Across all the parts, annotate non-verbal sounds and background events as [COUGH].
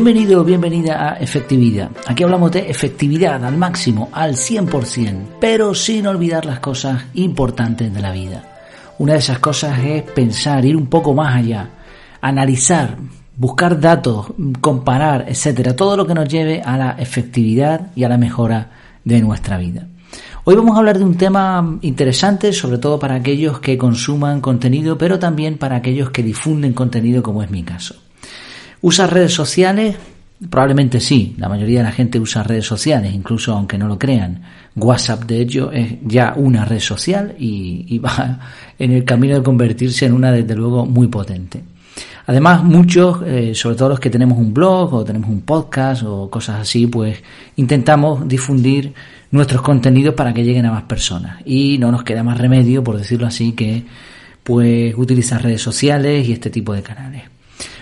Bienvenido o bienvenida a Efectividad. Aquí hablamos de efectividad al máximo, al 100%, pero sin olvidar las cosas importantes de la vida. Una de esas cosas es pensar, ir un poco más allá, analizar, buscar datos, comparar, etcétera, todo lo que nos lleve a la efectividad y a la mejora de nuestra vida. Hoy vamos a hablar de un tema interesante, sobre todo para aquellos que consuman contenido, pero también para aquellos que difunden contenido, como es mi caso. ¿Usa redes sociales? Probablemente sí, la mayoría de la gente usa redes sociales, incluso aunque no lo crean. WhatsApp, de hecho, es ya una red social y, va [LAUGHS] en el camino de convertirse en una, desde luego, muy potente. Además, muchos, eh, sobre todo los que tenemos un blog o tenemos un podcast o cosas así, pues intentamos difundir nuestros contenidos para que lleguen a más personas. Y no nos queda más remedio, por decirlo así, que pues utilizar redes sociales y este tipo de canales.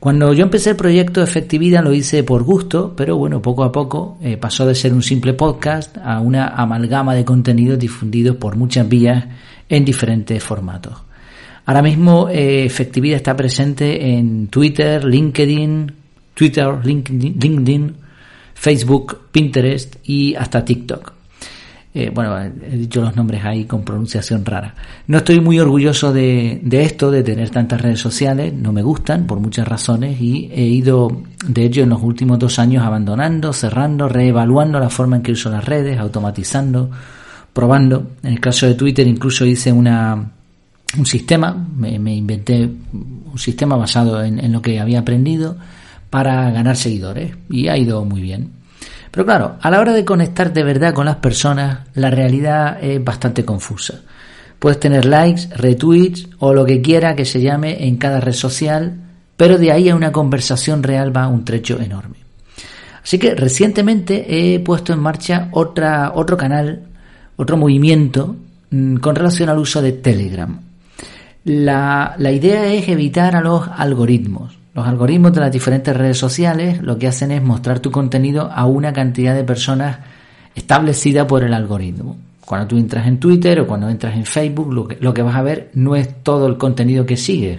Cuando yo empecé el proyecto Efectividad lo hice por gusto, pero bueno, poco a poco eh, pasó de ser un simple podcast a una amalgama de contenidos difundidos por muchas vías en diferentes formatos. Ahora mismo eh, Efectividad está presente en Twitter, LinkedIn, Twitter, LinkedIn, Facebook, Pinterest y hasta TikTok. Eh, bueno, he dicho los nombres ahí con pronunciación rara. No estoy muy orgulloso de, esto, de tener tantas redes sociales, no me gustan por muchas razones y he ido, de hecho, en los últimos dos años abandonando, cerrando, reevaluando la forma en que uso las redes, automatizando, probando. En el caso de Twitter incluso hice una, un sistema, me, inventé un sistema basado en lo que había aprendido para ganar seguidores y ha ido muy bien. Pero claro, a la hora de conectar de verdad con las personas, la realidad es bastante confusa. Puedes tener likes, retweets o lo que quiera que se llame en cada red social, pero de ahí a una conversación real va un trecho enorme. Así que recientemente he puesto en marcha otra, otro canal, otro movimiento mm, con relación al uso de Telegram. La, la idea es evitar a los algoritmos. Los algoritmos de las diferentes redes sociales lo que hacen es mostrar tu contenido a una cantidad de personas establecida por el algoritmo. Cuando tú entras en Twitter o cuando entras en Facebook, lo que, vas a ver no es todo el contenido que sigues,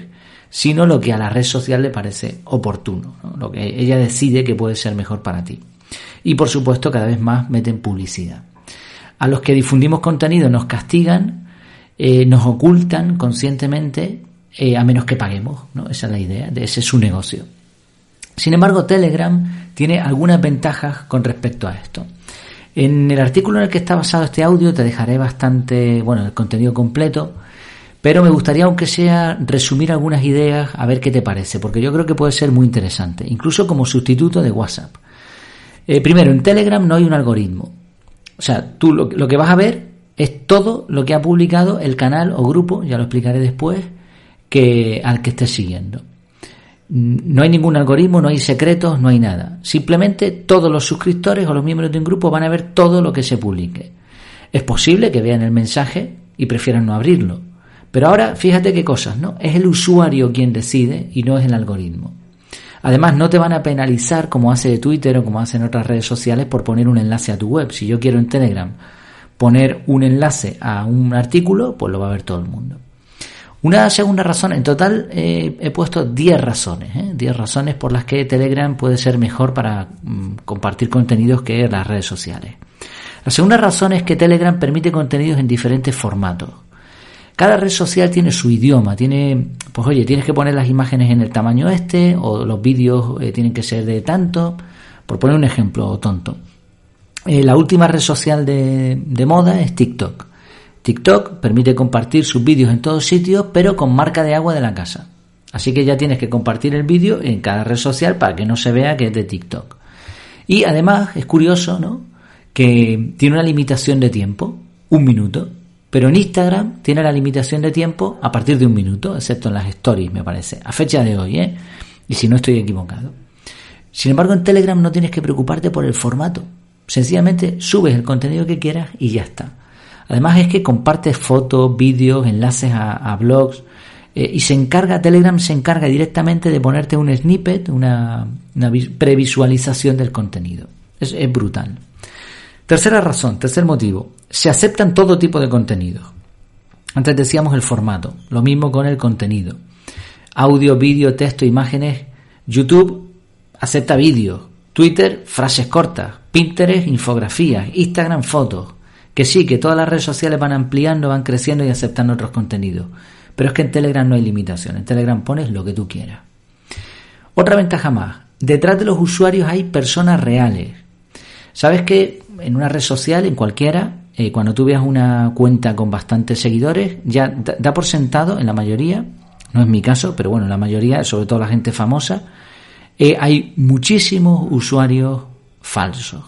sino lo que a la red social le parece oportuno, lo que ella decide que puede ser mejor para ti. Y por supuesto, cada vez más meten publicidad. A los que difundimos contenido nos castigan, eh, nos ocultan conscientemente eh, a menos que paguemos, ¿no? Esa es la idea, de ese es su negocio. Sin embargo, Telegram tiene algunas ventajas con respecto a esto. En el artículo en el que está basado este audio te dejaré bastante, bueno, el contenido completo, pero me gustaría, aunque sea, resumir algunas ideas a ver qué te parece, porque yo creo que puede ser muy interesante, incluso como sustituto de WhatsApp. Eh, primero, en Telegram no hay un algoritmo. O sea, tú lo, lo que vas a ver es todo lo que ha publicado el canal o grupo, ya lo explicaré después, que, al que estés siguiendo. No hay ningún algoritmo, no hay secretos, no hay nada. Simplemente todos los suscriptores o los miembros de un grupo van a ver todo lo que se publique. Es posible que vean el mensaje y prefieran no abrirlo. Pero ahora fíjate qué cosas, ¿no? Es el usuario quien decide y no es el algoritmo. Además, no te van a penalizar como hace Twitter o como hacen otras redes sociales por poner un enlace a tu web. Si yo quiero en Telegram poner un enlace a un artículo, pues lo va a ver todo el mundo. Una segunda razón, en total eh, he puesto 10 razones, 10 ¿eh? razones por las que Telegram puede ser mejor para mm, compartir contenidos que las redes sociales. La segunda razón es que Telegram permite contenidos en diferentes formatos. Cada red social tiene su idioma, tiene, pues oye, tienes que poner las imágenes en el tamaño este, o los vídeos eh, tienen que ser de tanto, por poner un ejemplo tonto. la última red social de moda es TikTok. TikTok permite compartir sus vídeos en todos sitios, pero con marca de agua de la casa. Así que ya tienes que compartir el vídeo en cada red social para que no se vea que es de TikTok. Y además es curioso, ¿no? Que tiene una limitación de tiempo, un minuto. Pero en Instagram tiene la limitación de tiempo a partir de un minuto, excepto en las stories, me parece, a fecha de hoy, ¿eh? Y si no estoy equivocado. Sin embargo, en Telegram no tienes que preocuparte por el formato. Sencillamente subes el contenido que quieras y ya está. Además es que comparte fotos, vídeos, enlaces a, blogs eh, y se encarga, Telegram se encarga directamente de ponerte un snippet, una, previsualización del contenido. Es, es brutal. Tercera razón, tercer motivo, se aceptan todo tipo de contenido. Antes decíamos el formato, lo mismo con el contenido. Audio, vídeo, texto, imágenes. YouTube acepta vídeos, Twitter frases cortas, Pinterest infografías, Instagram fotos. Que sí, que todas las redes sociales van ampliando, van creciendo y aceptando otros contenidos. Pero es que en Telegram no hay limitación. En Telegram pones lo que tú quieras. Otra ventaja más. Detrás de los usuarios hay personas reales. ¿Sabes que en una red social, en cualquiera, eh, cuando tú veas una cuenta con bastantes seguidores, ya da por sentado, en la mayoría, no es mi caso, pero bueno, en la mayoría, sobre todo la gente famosa, eh, hay muchísimos usuarios falsos.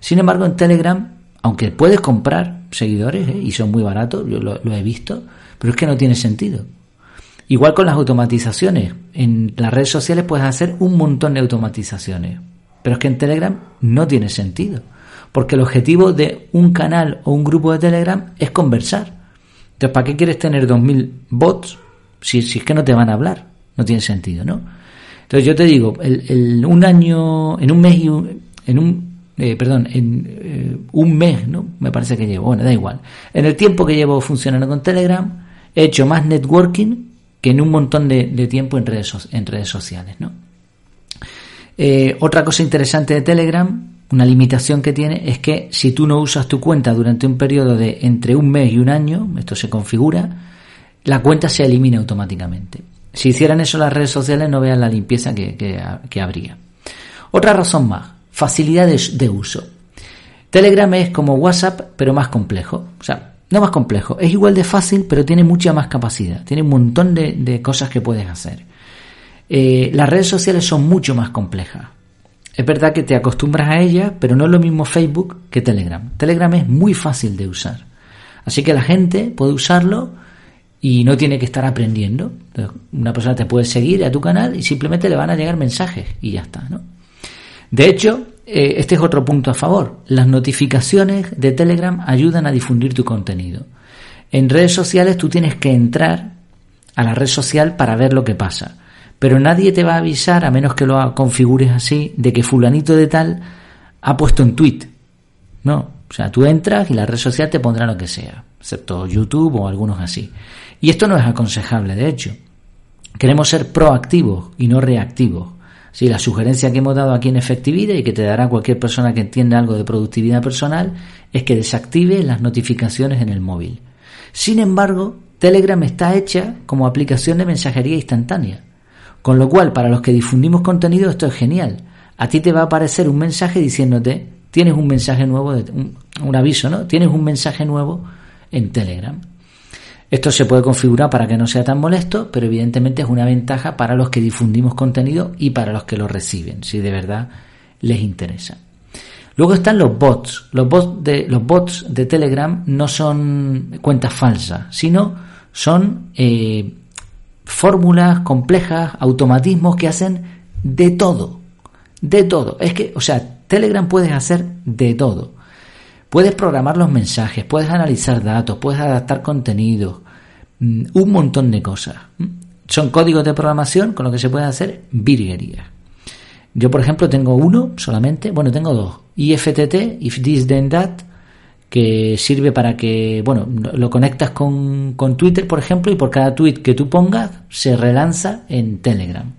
Sin embargo, en Telegram, aunque puedes comprar seguidores, eh, y son muy baratos, yo lo, he visto, pero es que no tiene sentido. Igual con las automatizaciones. En las redes sociales puedes hacer un montón de automatizaciones. Pero es que en Telegram no tiene sentido. Porque el objetivo de un canal o un grupo de Telegram es conversar. Entonces, ¿para qué quieres tener 2.000 bots si, si es que no te van a hablar? No tiene sentido, ¿no? Entonces yo te digo, el, un año, en un mes y en un, eh, perdón, en eh, un mes, ¿no? Me parece que llevo, bueno, da igual. En el tiempo que llevo funcionando con Telegram, he hecho más networking que en un montón de, tiempo en redes, en redes sociales, ¿no? Eh, otra cosa interesante de Telegram, una limitación que tiene, es que si tú no usas tu cuenta durante un periodo de entre un mes y un año, esto se configura, la cuenta se elimina automáticamente. Si hicieran eso las redes sociales no vean la limpieza que, habría. Otra razón más, facilidad de, uso. Telegram es como WhatsApp, pero más complejo. O sea, no más complejo, es igual de fácil, pero tiene mucha más capacidad. Tiene un montón de, cosas que puedes hacer. Eh, las redes sociales son mucho más complejas. Es verdad que te acostumbras a ellas, pero no es lo mismo Facebook que Telegram. Telegram es muy fácil de usar. Así que la gente puede usarlo y no tiene que estar aprendiendo. una persona te puede seguir a tu canal y simplemente le van a llegar mensajes y ya está, ¿no? De hecho, eh, este es otro punto a favor. Las notificaciones de Telegram ayudan a difundir tu contenido. En redes sociales tú tienes que entrar a la red social para ver lo que pasa. Pero nadie te va a avisar, a menos que lo configures así, de que fulanito de tal ha puesto un tweet. No, o sea, tú entras y la red social te pondrá lo que sea, excepto YouTube o algunos así. Y esto no es aconsejable, de hecho. Queremos ser proactivos y no reactivos. Sí, la sugerencia que hemos dado aquí en efectividad y que te dará cualquier persona que entienda algo de productividad personal es que desactive las notificaciones en el móvil. Sin embargo, Telegram está hecha como aplicación de mensajería instantánea. Con lo cual, para los que difundimos contenido, esto es genial. A ti te va a aparecer un mensaje diciéndote, tienes un mensaje nuevo, un, un aviso, ¿no? Tienes un mensaje nuevo en Telegram. Esto se puede configurar para que no sea tan molesto, pero evidentemente es una ventaja para los que difundimos contenido y para los que lo reciben, si de verdad les interesa. Luego están los bots. Los bots de, Telegram no son cuentas falsas, sino son eh, fórmulas complejas, automatismos que hacen de todo. De todo. Es que, o sea, Telegram puedes hacer de todo. Puedes programar los mensajes, puedes analizar datos, puedes adaptar contenidos, mm, un montón de cosas. Son códigos de programación con lo que se puede hacer virguerías. Yo, por ejemplo, tengo uno solamente, bueno, tengo dos. IFTT, If This Then That, que sirve para que, bueno, lo conectas con, con Twitter, por ejemplo, y por cada tweet que tú pongas se relanza en Telegram.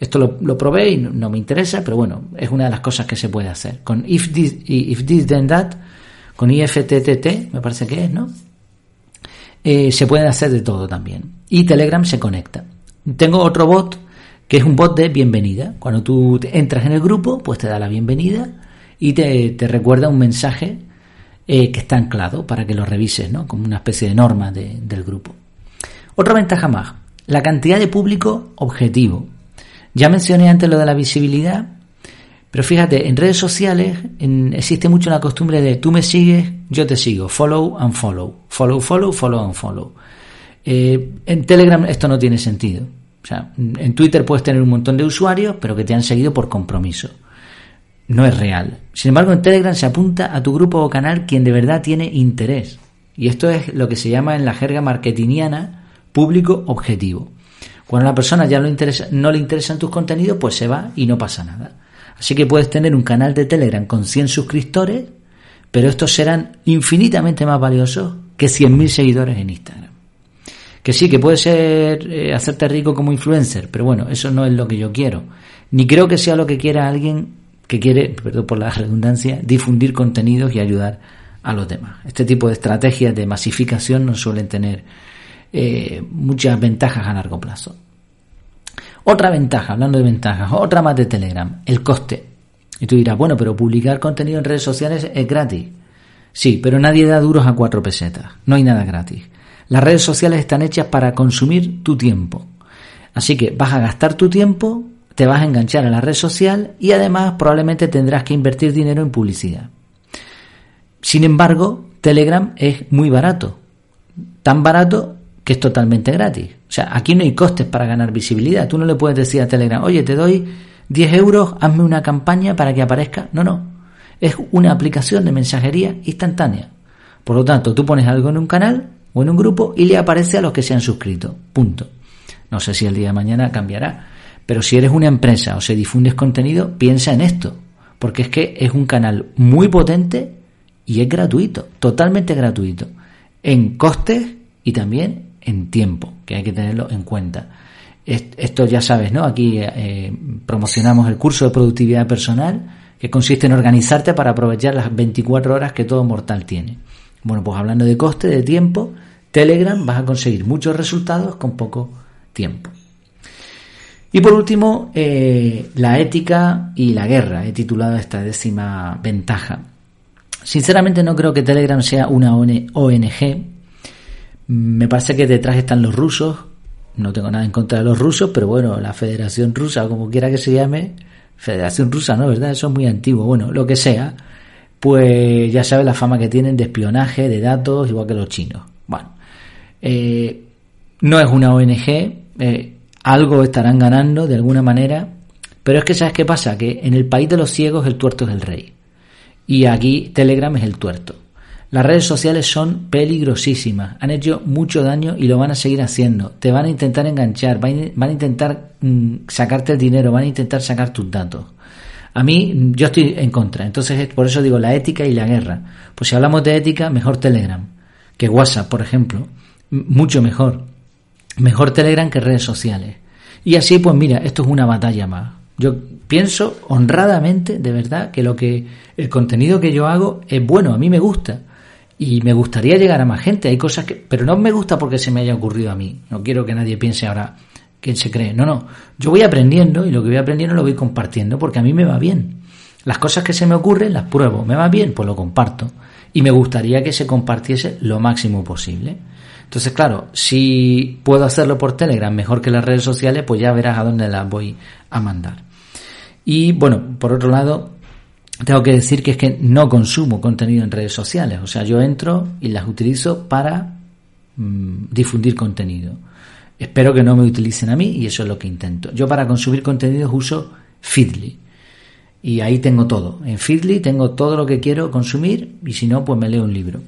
Esto lo, lo, probé y no, me interesa, pero bueno, es una de las cosas que se puede hacer. Con If This, if this Then That con IFTTT, me parece que es, ¿no? Eh, se puede hacer de todo también. Y Telegram se conecta. Tengo otro bot que es un bot de bienvenida. Cuando tú entras en el grupo, pues te da la bienvenida y te, recuerda un mensaje eh, que está anclado para que lo revises, ¿no? Como una especie de norma del grupo. Otra ventaja más, la cantidad de público objetivo. Ya mencioné antes lo de la visibilidad pero fíjate, en redes sociales existe mucho la costumbre de tú me sigues, yo te sigo, follow and follow, follow, follow, follow and follow. Eh, en Telegram esto no tiene sentido. O sea, en Twitter puedes tener un montón de usuarios, pero que te han seguido por compromiso. No es real. Sin embargo, en Telegram se apunta a tu grupo o canal quien de verdad tiene interés. Y esto es lo que se llama en la jerga marketingiana público objetivo. Cuando a la persona ya no, interesa, no le interesan tus contenidos, pues se va y no pasa nada. Así que puedes tener un canal de Telegram con 100 suscriptores, pero estos serán infinitamente más valiosos que 100.000 seguidores en Instagram. Que sí, que puede ser eh, hacerte rico como influencer, pero bueno, eso no es lo que yo quiero. Ni creo que sea lo que quiera alguien que quiere, perdón por la redundancia, difundir contenidos y ayudar a los demás. Este tipo de estrategias de masificación no suelen tener eh, muchas ventajas a largo plazo. Otra ventaja, hablando de ventajas, otra más de Telegram, el coste. Y tú dirás, bueno, pero publicar contenido en redes sociales es gratis. Sí, pero nadie da duros a cuatro pesetas. No hay nada gratis. Las redes sociales están hechas para consumir tu tiempo. Así que vas a gastar tu tiempo, te vas a enganchar a la red social y además probablemente tendrás que invertir dinero en publicidad. Sin embargo, Telegram es muy barato. Tan barato que es totalmente gratis. O sea, aquí no hay costes para ganar visibilidad. Tú no le puedes decir a Telegram, oye, te doy 10 euros, hazme una campaña para que aparezca. No, no. Es una aplicación de mensajería instantánea. Por lo tanto, tú pones algo en un canal o en un grupo y le aparece a los que se han suscrito. Punto. No sé si el día de mañana cambiará. Pero si eres una empresa o se difundes contenido, piensa en esto. Porque es que es un canal muy potente y es gratuito, totalmente gratuito. En costes y también en tiempo, que hay que tenerlo en cuenta. Esto ya sabes, ¿no? Aquí eh, promocionamos el curso de productividad personal, que consiste en organizarte para aprovechar las 24 horas que todo mortal tiene. Bueno, pues hablando de coste, de tiempo, Telegram vas a conseguir muchos resultados con poco tiempo. Y por último, eh, la ética y la guerra. He titulado esta décima ventaja. Sinceramente no creo que Telegram sea una ONG, me parece que detrás están los rusos. No tengo nada en contra de los rusos, pero bueno, la Federación Rusa, como quiera que se llame, Federación Rusa, ¿no? ¿Verdad? Eso es muy antiguo. Bueno, lo que sea, pues ya sabes la fama que tienen de espionaje, de datos, igual que los chinos. Bueno, eh, no es una ONG, eh, algo estarán ganando de alguna manera, pero es que ¿sabes qué pasa? Que en el país de los ciegos el tuerto es el rey. Y aquí Telegram es el tuerto. Las redes sociales son peligrosísimas, han hecho mucho daño y lo van a seguir haciendo. Te van a intentar enganchar, van a intentar mm, sacarte el dinero, van a intentar sacar tus datos. A mí, yo estoy en contra. Entonces, por eso digo la ética y la guerra. Pues si hablamos de ética, mejor Telegram que WhatsApp, por ejemplo. Mucho mejor. Mejor Telegram que redes sociales. Y así, pues mira, esto es una batalla más. Yo pienso honradamente, de verdad, que lo que el contenido que yo hago es bueno, a mí me gusta y me gustaría llegar a más gente. Hay cosas que, pero no me gusta porque se me haya ocurrido a mí. No quiero que nadie piense ahora quién se cree. No, no. Yo voy aprendiendo y lo que voy aprendiendo lo voy compartiendo porque a mí me va bien. Las cosas que se me ocurren las pruebo. ¿Me va bien? Pues lo comparto. Y me gustaría que se compartiese lo máximo posible. Entonces, claro, si puedo hacerlo por Telegram mejor que las redes sociales, pues ya verás a dónde las voy a mandar. Y bueno, por otro lado, tengo que decir que es que no consumo contenido en redes sociales. O sea, yo entro y las utilizo para mm, difundir contenido. Espero que no me utilicen a mí y eso es lo que intento. Yo para consumir contenidos uso Feedly. Y ahí tengo todo. En Feedly tengo todo lo que quiero consumir y si no, pues me leo un libro.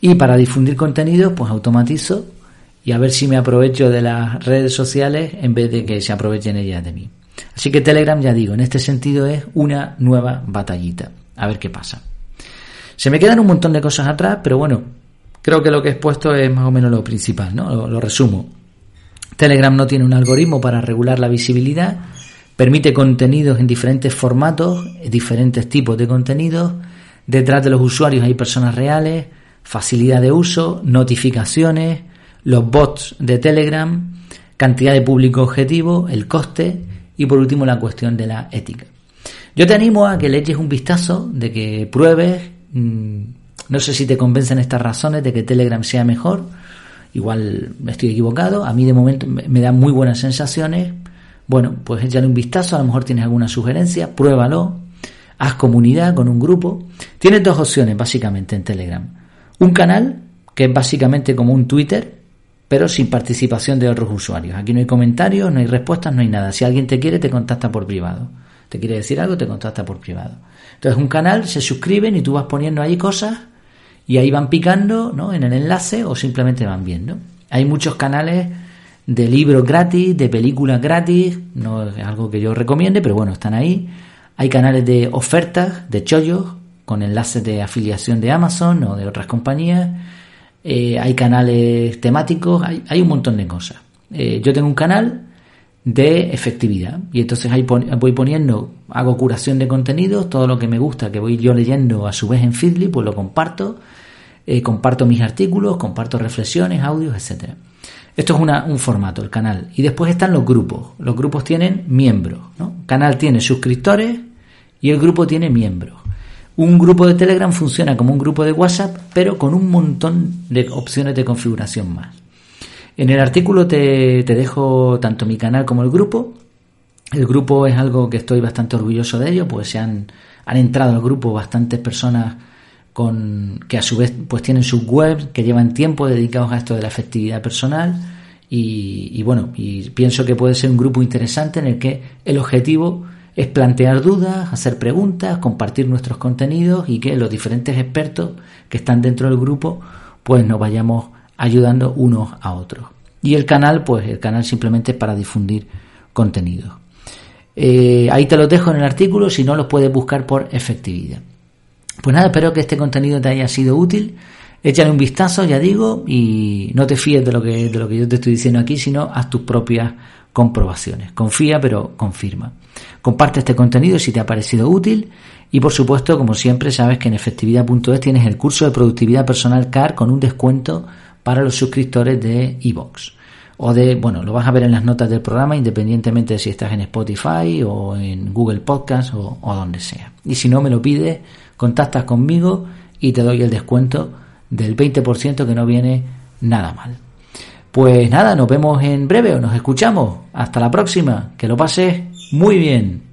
Y para difundir contenido, pues automatizo y a ver si me aprovecho de las redes sociales en vez de que se aprovechen ellas de mí. Así que Telegram, ya digo, en este sentido es una nueva batallita. A ver qué pasa. Se me quedan un montón de cosas atrás, pero bueno, creo que lo que he expuesto es más o menos lo principal, ¿no? Lo, resumo. Telegram no tiene un algoritmo para regular la visibilidad, permite contenidos en diferentes formatos, diferentes tipos de contenidos. Detrás de los usuarios hay personas reales, facilidad de uso, notificaciones, los bots de Telegram, cantidad de público objetivo, el coste y por último la cuestión de la ética. Yo te animo a que le eches un vistazo, de que pruebes, mm, no sé si te convencen estas razones de que Telegram sea mejor, igual estoy equivocado, a mí de momento me da muy buenas sensaciones, bueno, pues échale un vistazo, a lo mejor tienes alguna sugerencia, pruébalo, haz comunidad con un grupo. Tienes dos opciones básicamente en Telegram. Un canal, que es básicamente como un Twitter, pero sin participación de otros usuarios. Aquí no hay comentarios, no hay respuestas, no hay nada. Si alguien te quiere, te contacta por privado. Te quiere decir algo, te contacta por privado. Entonces, un canal, se suscriben y tú vas poniendo ahí cosas y ahí van picando ¿no? en el enlace o simplemente van viendo. Hay muchos canales de libros gratis, de películas gratis, no es algo que yo recomiende, pero bueno, están ahí. Hay canales de ofertas, de chollos, con enlaces de afiliación de Amazon o de otras compañías eh, hay canales temáticos, hay, un montón de cosas. Eh, yo tengo un canal de efectividad y entonces ahí voy poniendo, hago curación de contenidos, todo lo que me gusta, que voy yo leyendo a su vez en Feedly, pues lo comparto, eh, comparto mis artículos, comparto reflexiones, audios, etcétera. Esto es un formato, el canal. Y después están los grupos. Los grupos tienen miembros. ¿no? El canal tiene suscriptores y el grupo tiene miembros. Un grupo de Telegram funciona como un grupo de WhatsApp, pero con un montón de opciones de configuración más. En el artículo te, dejo tanto mi canal como el grupo. El grupo es algo que estoy bastante orgulloso de ello, pues se han, han entrado al grupo bastantes personas con, que a su vez pues tienen sus webs, que llevan tiempo dedicados a esto de la efectividad personal y, bueno, y pienso que puede ser un grupo interesante en el que el objetivo es plantear dudas, hacer preguntas, compartir nuestros contenidos y que los diferentes expertos que están dentro del grupo pues nos vayamos ayudando unos a otros. Y el canal, pues el canal simplemente para difundir contenidos. Eh, ahí te los dejo en el artículo, si no los puedes buscar por efectividad. Pues nada, espero que este contenido te haya sido útil. Échale un vistazo, ya digo, y no te fíes de lo que, de lo que yo te estoy diciendo aquí, sino haz tus propias comprobaciones. Confía, pero confirma. Comparte este contenido si te ha parecido útil y por supuesto, como siempre, sabes que en efectividad.es tienes el curso de productividad personal CAR con un descuento para los suscriptores de iVoox. O de, bueno, lo vas a ver en las notas del programa, independientemente de si estás en Spotify o en Google Podcast o, o donde sea. Y si no me lo pides, contactas conmigo y te doy el descuento del 20% que no viene nada mal. Pues nada, nos vemos en breve o nos escuchamos. Hasta la próxima. Que lo pases muy bien.